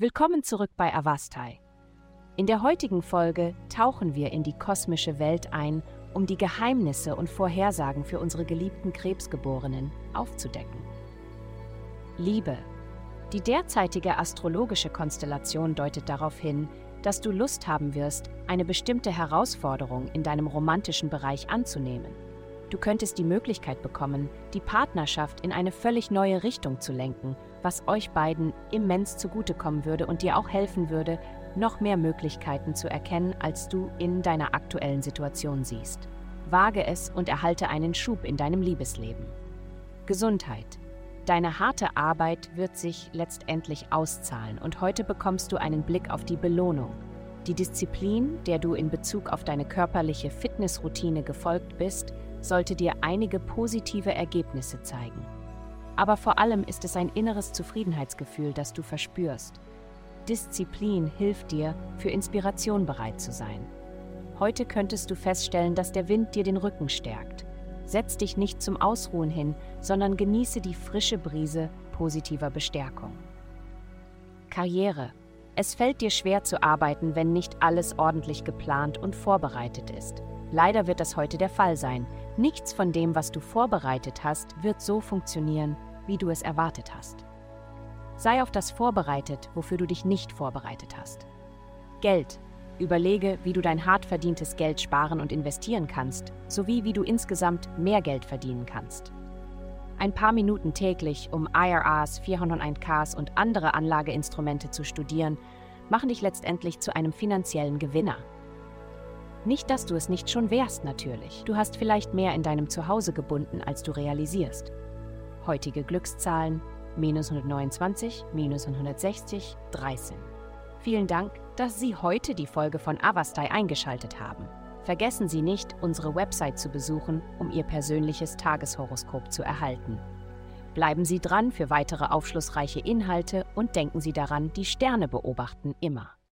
Willkommen zurück bei Avastai. In der heutigen Folge tauchen wir in die kosmische Welt ein, um die Geheimnisse und Vorhersagen für unsere geliebten Krebsgeborenen aufzudecken. Liebe. Die derzeitige astrologische Konstellation deutet darauf hin, dass du Lust haben wirst, eine bestimmte Herausforderung in deinem romantischen Bereich anzunehmen. Du könntest die Möglichkeit bekommen, die Partnerschaft in eine völlig neue Richtung zu lenken was euch beiden immens zugutekommen würde und dir auch helfen würde, noch mehr Möglichkeiten zu erkennen, als du in deiner aktuellen Situation siehst. Wage es und erhalte einen Schub in deinem Liebesleben. Gesundheit. Deine harte Arbeit wird sich letztendlich auszahlen und heute bekommst du einen Blick auf die Belohnung. Die Disziplin, der du in Bezug auf deine körperliche Fitnessroutine gefolgt bist, sollte dir einige positive Ergebnisse zeigen aber vor allem ist es ein inneres Zufriedenheitsgefühl, das du verspürst. Disziplin hilft dir, für Inspiration bereit zu sein. Heute könntest du feststellen, dass der Wind dir den Rücken stärkt. Setz dich nicht zum Ausruhen hin, sondern genieße die frische Brise positiver Bestärkung. Karriere. Es fällt dir schwer zu arbeiten, wenn nicht alles ordentlich geplant und vorbereitet ist. Leider wird das heute der Fall sein. Nichts von dem, was du vorbereitet hast, wird so funktionieren, wie du es erwartet hast. Sei auf das vorbereitet, wofür du dich nicht vorbereitet hast. Geld. Überlege, wie du dein hart verdientes Geld sparen und investieren kannst, sowie wie du insgesamt mehr Geld verdienen kannst. Ein paar Minuten täglich, um IRAs, 401ks und andere Anlageinstrumente zu studieren, machen dich letztendlich zu einem finanziellen Gewinner. Nicht, dass du es nicht schon wärst, natürlich. Du hast vielleicht mehr in deinem Zuhause gebunden, als du realisierst. Heutige Glückszahlen minus 129, minus 160, 13. Vielen Dank, dass Sie heute die Folge von Avastai eingeschaltet haben. Vergessen Sie nicht, unsere Website zu besuchen, um Ihr persönliches Tageshoroskop zu erhalten. Bleiben Sie dran für weitere aufschlussreiche Inhalte und denken Sie daran, die Sterne beobachten immer.